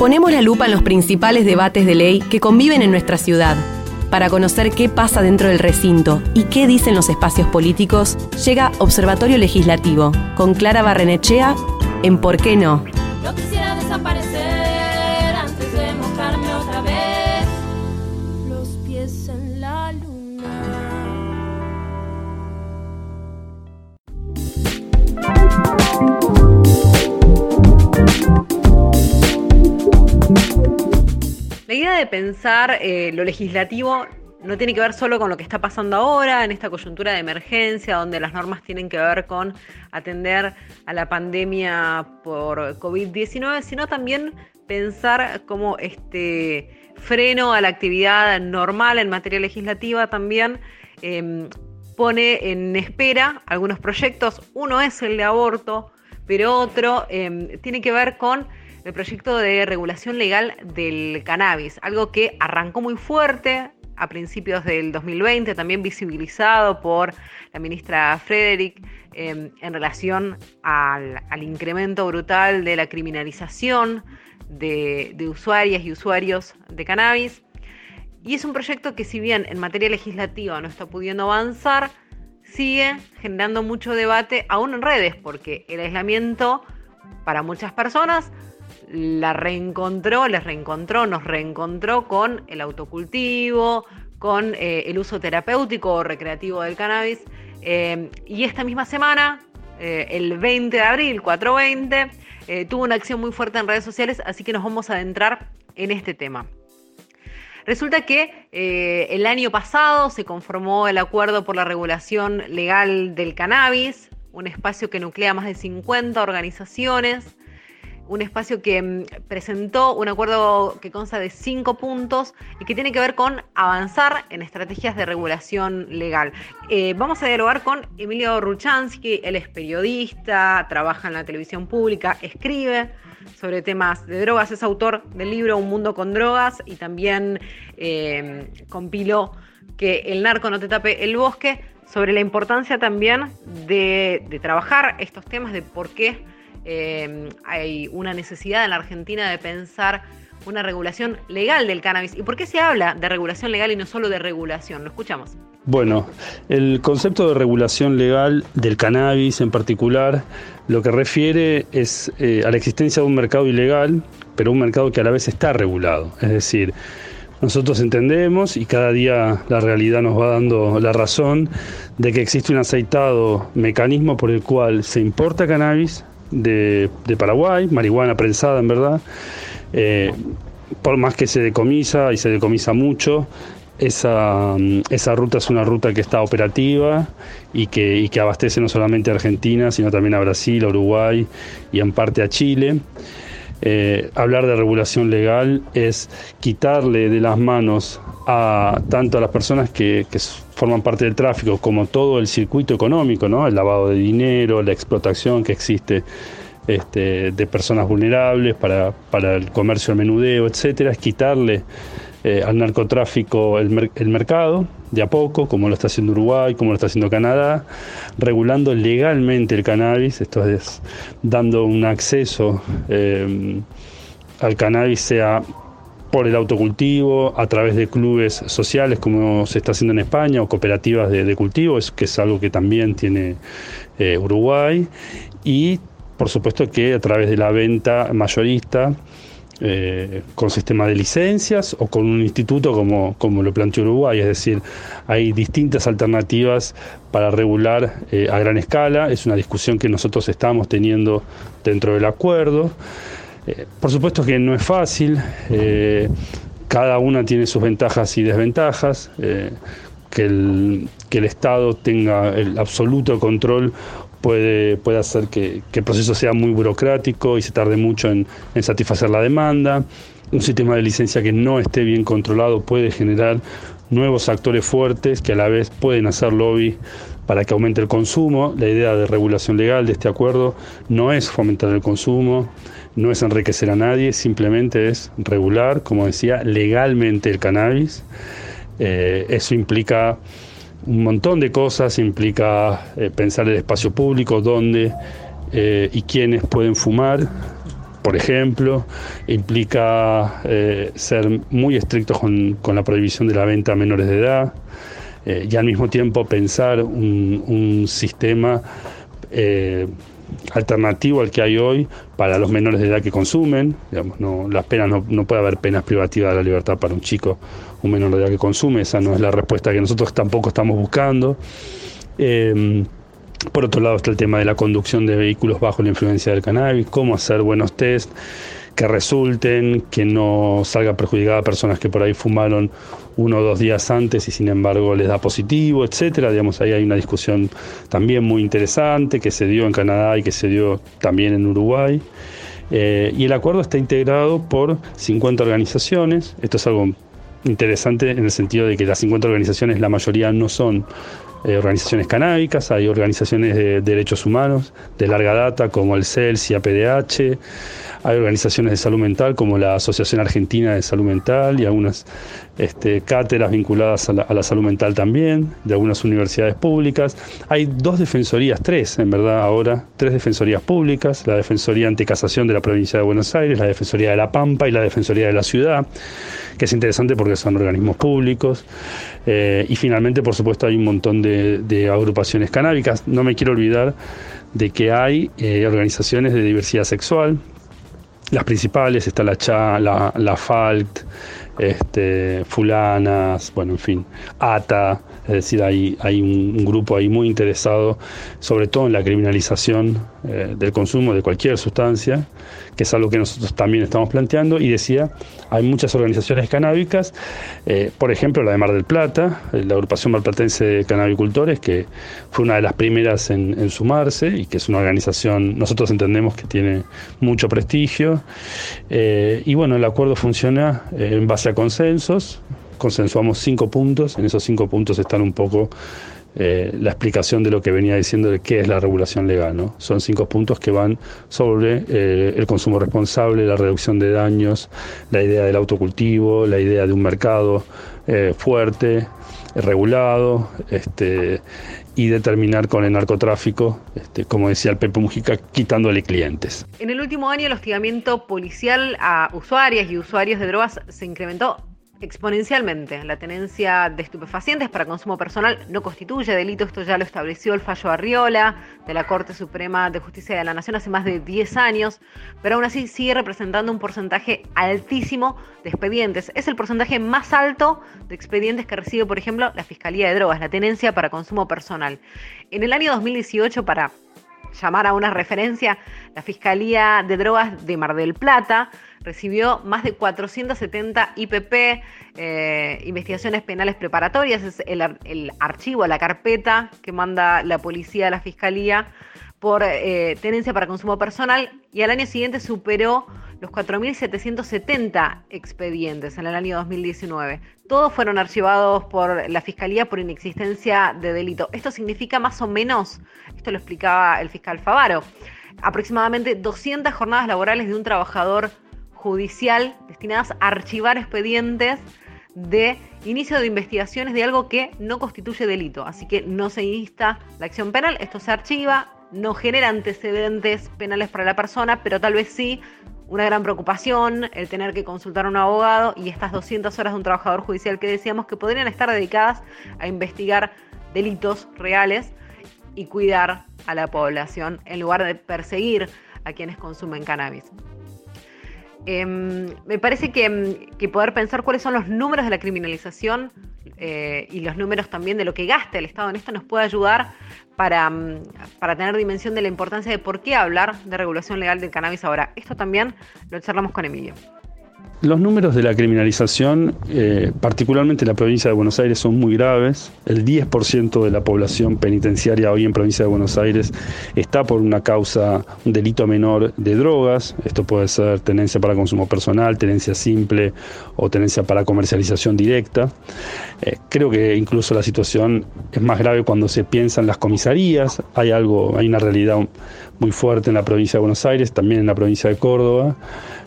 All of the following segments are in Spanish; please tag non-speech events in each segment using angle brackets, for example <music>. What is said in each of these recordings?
Ponemos la lupa en los principales debates de ley que conviven en nuestra ciudad. Para conocer qué pasa dentro del recinto y qué dicen los espacios políticos, llega Observatorio Legislativo con Clara Barrenechea en ¿Por qué no? No quisiera desaparecer idea de pensar eh, lo legislativo no tiene que ver solo con lo que está pasando ahora, en esta coyuntura de emergencia, donde las normas tienen que ver con atender a la pandemia por COVID-19, sino también pensar como este freno a la actividad normal en materia legislativa también em, pone en espera algunos proyectos. Uno es el de aborto, pero otro em, tiene que ver con el proyecto de regulación legal del cannabis, algo que arrancó muy fuerte a principios del 2020, también visibilizado por la ministra Frederick em, en relación al, incremento brutal de la criminalización de, de usuarias y usuarios de cannabis. Y es un proyecto que si bien en materia legislativa no está pudiendo avanzar, sigue generando mucho debate aún en redes, porque el aislamiento para muchas personas la reencontró, les reencontró, nos reencontró con el autocultivo, con eh, el uso terapéutico o recreativo del cannabis. Eh, y esta misma semana, eh, el 20 de abril, 420, tuvo una acción muy fuerte en redes sociales, así que nos vamos a adentrar en este tema. Resulta que el año pasado se conformó el acuerdo por la regulación legal del cannabis, un espacio que nuclea más de 50 organizaciones un espacio que mm, presentó un acuerdo que consta de cinco puntos y que tiene que ver con avanzar en estrategias de regulación legal. Eh, vamos a dialogar con Emilio Ruchansky, él es periodista, trabaja en la televisión pública, escribe sobre temas de drogas, es autor del libro Un Mundo con Drogas y también eh, compiló que el narco no te tape el bosque, sobre la importancia también de trabajar estos temas, de por qué eh, hay una necesidad en la Argentina de pensar una regulación legal del cannabis. ¿Y por qué se habla de regulación legal y no solo de regulación? Lo escuchamos. Bueno, el concepto de regulación legal del cannabis en particular lo que refiere es eh, a la existencia de un mercado ilegal, pero un mercado que a la vez está regulado. Es decir, nosotros entendemos y cada día la realidad nos va dando la razón de que existe un aceitado mecanismo por el cual se importa cannabis, de, Paraguay, marihuana prensada en verdad. Eh, por más que se decomisa y se decomisa mucho, esa, esa, ruta es una ruta que está operativa y que, que abastece no solamente a Argentina, sino también a Brasil, Uruguay y en parte a Chile. Eh, hablar de regulación legal es quitarle de las manos a tanto a las personas que, forman parte del tráfico como todo el circuito económico, ¿no? el lavado de dinero, la explotación que existe este, de personas vulnerables para, el comercio, el menudeo, etcétera, es quitarle eh, al narcotráfico el, mercado de a poco, como lo está haciendo Uruguay, como lo está haciendo Canadá, regulando legalmente el cannabis, esto es dando un acceso eh, al cannabis sea por el autocultivo, a través de clubes sociales como se está haciendo en España o cooperativas de, cultivo, es, que es algo que también tiene eh, Uruguay, y por supuesto que a través de la venta mayorista eh, con sistema de licencias o con un instituto como, como lo planteó Uruguay. Es decir, hay distintas alternativas para regular eh, a gran escala. Es una discusión que nosotros estamos teniendo dentro del acuerdo. Eh, por supuesto que no es fácil. cada una tiene sus ventajas y desventajas. que el, que el Estado tenga el absoluto control puede, puede hacer que, el proceso sea muy burocrático y se tarde mucho en, satisfacer la demanda. Un sistema de licencia que no esté bien controlado puede generar nuevos actores fuertes que a la vez pueden hacer lobby para que aumente el consumo. La idea de regulación legal de este acuerdo no es fomentar el consumo, no es enriquecer a nadie, simplemente es regular, como decía, legalmente el cannabis. Eh, eso implica un montón de cosas, implica eh, pensar el espacio público, dónde eh, y quiénes pueden fumar, por ejemplo, implica eh, ser muy estrictos con, la prohibición de la venta a menores de edad y al mismo tiempo pensar un, sistema eh, alternativo al que hay hoy para los menores de edad que consumen. Digamos, no, las penas no, puede haber penas privativas de la libertad para un chico, un menor de edad que consume. Esa no es la respuesta que nosotros tampoco estamos buscando. Por otro lado está el tema de la conducción de vehículos bajo la influencia del cannabis, cómo hacer buenos test que resulten, que no salga perjudicada personas que por ahí fumaron uno o dos días antes y sin embargo les da positivo, etcétera. Digamos, ahí hay una discusión también muy interesante que se dio en Canadá y que se dio también en Uruguay. Eh, y el acuerdo está integrado por 50 organizaciones. Esto es algo interesante en el sentido de que las 50 organizaciones, la mayoría no son eh, organizaciones canábicas, hay organizaciones de derechos humanos de larga data como el CELS y APDH, hay organizaciones de salud mental como la Asociación Argentina de Salud Mental y algunas este, cátedras vinculadas a la, salud mental también, de algunas universidades públicas. Hay dos defensorías, tres en verdad ahora, tres defensorías públicas, la Defensoría Anticasación de la Provincia de Buenos Aires, la Defensoría de La Pampa y la Defensoría de la Ciudad, que es interesante porque son organismos públicos. Eh, y finalmente, por supuesto, hay un montón de, agrupaciones canábicas. No me quiero olvidar de que hay eh, organizaciones de diversidad sexual, las principales, está la CHA, la, la FALT, este, Fulanas, bueno, en fin, ATA, es decir, hay, hay un, grupo ahí muy interesado, sobre todo en la criminalización eh, del consumo de cualquier sustancia, que es algo que nosotros también estamos planteando, y decía, hay muchas organizaciones canábicas, eh, por ejemplo la de Mar del Plata, eh, la agrupación marplatense de canabicultores, que fue una de las primeras en, sumarse y que es una organización, nosotros entendemos que tiene mucho prestigio, y bueno, el acuerdo funciona en base a consensos, consensuamos cinco puntos, en esos cinco puntos están un poco eh, la explicación de lo que venía diciendo de qué es la regulación legal. ¿no? Son cinco puntos que van sobre eh, el consumo responsable, la reducción de daños, la idea del autocultivo, la idea de un mercado eh, fuerte, regulado, este, y determinar con el narcotráfico, este, como decía el Pepe Mujica, quitándole clientes. En el último año el hostigamiento policial a usuarias y usuarios de drogas se incrementó exponencialmente. La tenencia de estupefacientes para consumo personal no constituye delito, esto ya lo estableció el fallo Arriola de la Corte Suprema de Justicia de la Nación hace más de 10 años, pero aún así sigue representando un porcentaje altísimo de expedientes. Es el porcentaje más alto de expedientes que recibe, por ejemplo, la Fiscalía de Drogas, la tenencia para consumo personal. En el año 2018, para llamar a una referencia, la Fiscalía de Drogas de Mar del Plata recibió más de 470 IPP, eh, investigaciones penales preparatorias, es el, archivo, la carpeta que manda la policía a la Fiscalía por eh, tenencia para consumo personal y al año siguiente superó los 4.770 expedientes en el año 2019. Todos fueron archivados por la Fiscalía por inexistencia de delito. Esto significa más o menos, esto lo explicaba el fiscal Favaro, aproximadamente 200 jornadas laborales de un trabajador judicial destinadas a archivar expedientes de inicio de investigaciones de algo que no constituye delito. Así que no se insta la acción penal, esto se archiva, no genera antecedentes penales para la persona, pero tal vez sí una gran preocupación el tener que consultar a un abogado y estas 200 horas de un trabajador judicial que decíamos que podrían estar dedicadas a investigar delitos reales y cuidar a la población en lugar de perseguir a quienes consumen cannabis. Em, me parece em, que, poder pensar cuáles son los números de la criminalización eh, y los números también de lo que gasta el Estado en esto nos puede ayudar para, em, para tener dimensión de la importancia de por qué hablar de regulación legal del cannabis ahora. Esto también lo charlamos con Emilio. Los números de la criminalización, eh, particularmente en la provincia de Buenos Aires, son muy graves. El 10% de la población penitenciaria hoy en provincia de Buenos Aires está por una causa, un delito menor de drogas. Esto puede ser tenencia para consumo personal, tenencia simple o tenencia para comercialización directa. Eh, creo que incluso la situación es más grave cuando se piensa en las comisarías. Hay algo, hay una realidad muy fuerte en la provincia de Buenos Aires, también en la provincia de Córdoba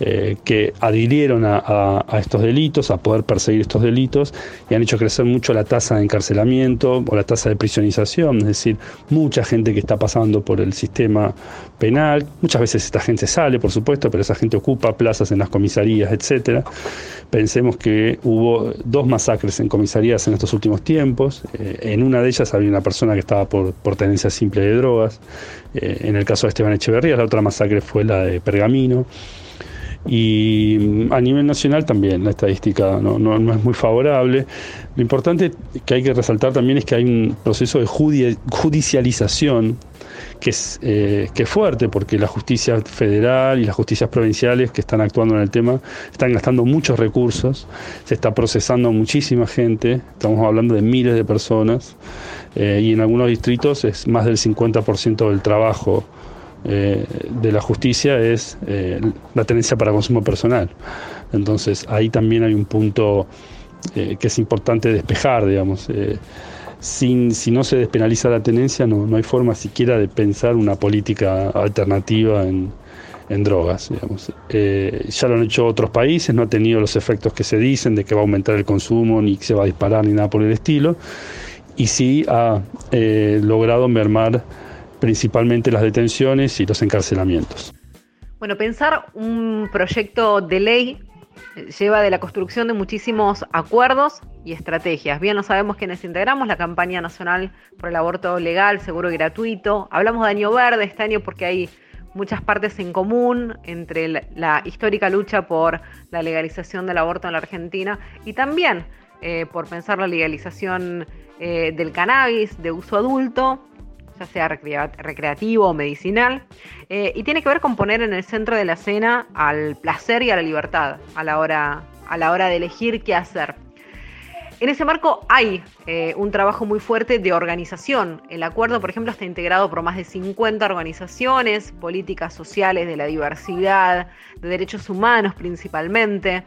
eh, que adhirieron a, estos delitos, a poder perseguir estos delitos, y han hecho crecer mucho la tasa de encarcelamiento o la tasa de prisionización, es decir, mucha gente que está pasando por el sistema penal, muchas veces esta gente sale, por supuesto, pero esa gente ocupa plazas en las comisarías, etcétera. Pensemos que hubo dos masacres en comisarías en estos últimos tiempos, eh, en una de ellas había una persona que estaba por, por tenencia simple de drogas, eh, en el caso de Esteban Echeverría, la otra masacre fue la de Pergamino. Y mm, a nivel nacional también la estadística no, es muy favorable. Lo importante que hay que resaltar también es que hay un proceso de judicialización que es, eh, que es fuerte, porque la justicia federal y las justicias provinciales que están actuando en el tema están gastando muchos recursos, se está procesando muchísima gente, estamos hablando de miles de personas, eh, y en algunos distritos es más del 50% del trabajo eh, de la justicia es eh, la tenencia para consumo personal. Entonces ahí también hay un punto eh, que es importante despejar, digamos. Sin, si no se despenaliza la tenencia, no, no, hay forma siquiera de pensar una política alternativa en, en drogas. Ya lo han hecho otros países, no ha tenido los efectos que se dicen de que va a aumentar el consumo, ni que se va a disparar, ni nada por el estilo. Y sí ha logrado mermar principalmente las detenciones y los encarcelamientos. Bueno, pensar un proyecto de ley eh, lleva de la construcción de muchísimos acuerdos y estrategias. Bien, no sabemos quiénes integramos la campaña nacional por el aborto legal, seguro y gratuito. Hablamos de año verde este año porque hay muchas partes en común entre la, histórica lucha por la legalización del aborto en la Argentina y también eh, por pensar la legalización eh, del cannabis de uso adulto ya sea recreativo o medicinal, eh, y tiene que ver con poner en el centro de la escena al placer y a la libertad a la hora, a la hora de elegir qué hacer. En ese marco hay eh, un trabajo muy fuerte de organización. El acuerdo, por ejemplo, está integrado por más de 50 organizaciones, políticas sociales de la diversidad, de derechos humanos principalmente,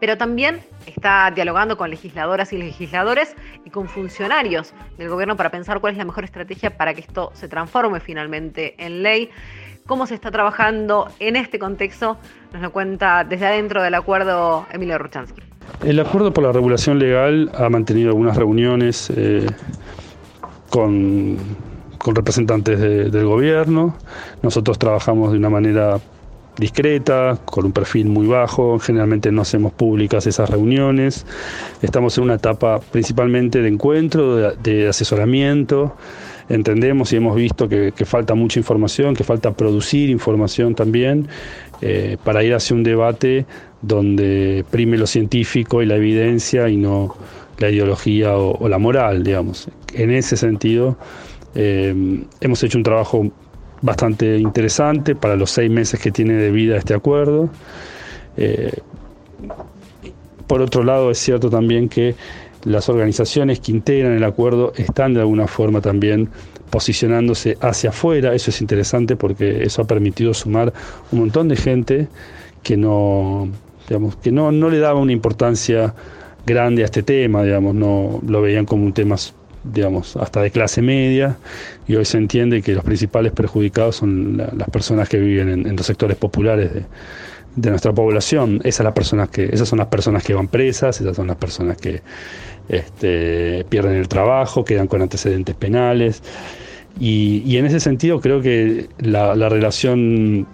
pero también está dialogando con legisladoras y legisladores y con funcionarios del gobierno para pensar cuál es la mejor estrategia para que esto se transforme finalmente en ley. ¿Cómo se está trabajando en este contexto? Nos lo cuenta desde adentro del acuerdo Emilio Ruchansky. El acuerdo por la regulación legal ha mantenido algunas reuniones eh, con, representantes del gobierno. Nosotros trabajamos de una manera discreta, con un perfil muy bajo, generalmente no hacemos públicas esas reuniones, estamos en una etapa principalmente de encuentro, de, asesoramiento, entendemos y hemos visto que, falta mucha información, que falta producir información también, eh, para ir hacia un debate donde prime lo científico y la evidencia y no la ideología o, la moral, digamos. En ese sentido, eh, hemos hecho un trabajo bastante interesante para los seis meses que tiene de vida este acuerdo. Eh, por otro lado, es cierto también que las organizaciones que integran el acuerdo están de alguna forma también posicionándose hacia afuera. Eso es interesante porque eso ha permitido sumar un montón de gente que no, digamos, que no, no le daba una importancia grande a este tema, digamos, no lo veían como un tema digamos, hasta de clase media, y hoy se entiende que los principales perjudicados son las personas que viven en, los sectores populares de, nuestra población. Esas, las personas que, esas son las personas que van presas, esas son las personas que este, pierden el trabajo, quedan con antecedentes penales. Y, en ese sentido creo que la, relación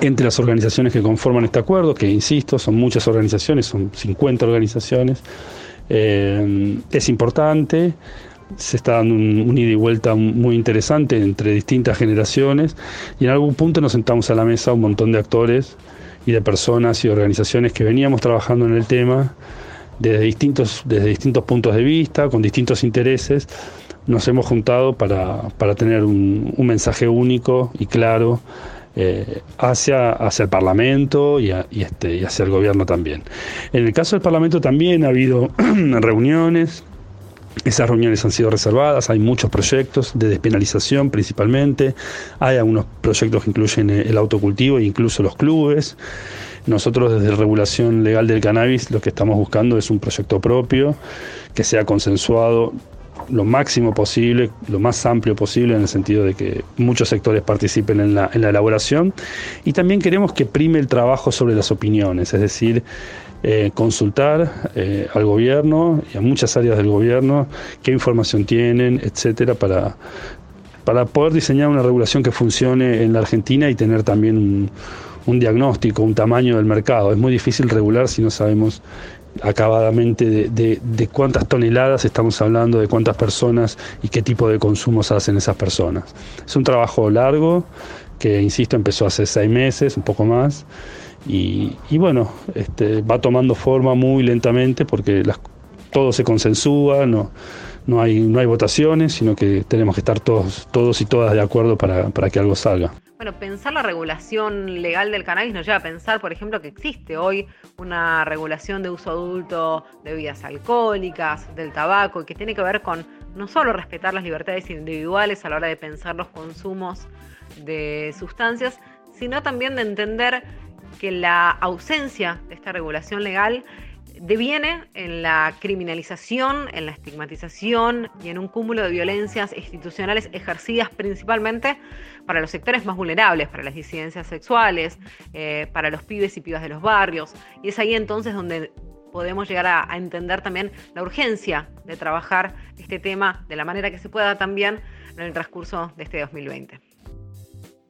entre las organizaciones que conforman este acuerdo, que insisto, son muchas organizaciones, son 50 organizaciones, eh, es importante se está dando un, ida y vuelta muy interesante entre distintas generaciones y en algún punto nos sentamos a la mesa un montón de actores y de personas y organizaciones que veníamos trabajando en el tema desde distintos, desde distintos puntos de vista, con distintos intereses. Nos hemos juntado para, tener un, mensaje único y claro eh, hacia, hacia el Parlamento y, y, este, y hacia el gobierno también. En el caso del Parlamento también ha habido <clears throat> reuniones, esas reuniones han sido reservadas, hay muchos proyectos de despenalización principalmente, hay algunos proyectos que incluyen el autocultivo e incluso los clubes. Nosotros desde Regulación Legal del Cannabis lo que estamos buscando es un proyecto propio que sea consensuado lo máximo posible, lo más amplio posible, en el sentido de que muchos sectores participen en la, elaboración. Y también queremos que prime el trabajo sobre las opiniones, es decir, eh, consultar eh, al gobierno y a muchas áreas del gobierno qué información tienen, etcétera, para, para poder diseñar una regulación que funcione en la Argentina y tener también un diagnóstico, un tamaño del mercado. Es muy difícil regular si no sabemos acabadamente de, cuántas toneladas estamos hablando, de cuántas personas y qué tipo de consumos hacen esas personas. Es un trabajo largo que, insisto, empezó hace seis meses, un poco más, y, bueno, este, va tomando forma muy lentamente porque todo se consensúa, no, no, hay, no hay votaciones, sino que tenemos que estar todos, todos y todas de acuerdo para, para que algo salga. Bueno, pensar la regulación legal del cannabis nos lleva a pensar, por ejemplo, que existe hoy una regulación de uso adulto de bebidas alcohólicas, del tabaco, y que tiene que ver con no solo respetar las libertades individuales a la hora de pensar los consumos de sustancias, sino también de entender que la ausencia de esta regulación legal deviene en la criminalización, en la estigmatización y en un cúmulo de violencias institucionales ejercidas principalmente para los sectores más vulnerables, para las disidencias sexuales, eh, para los pibes y pibas de los barrios. Y es ahí entonces donde podemos llegar a, a entender también la urgencia de trabajar este tema de la manera que se pueda también en el transcurso de este 2020.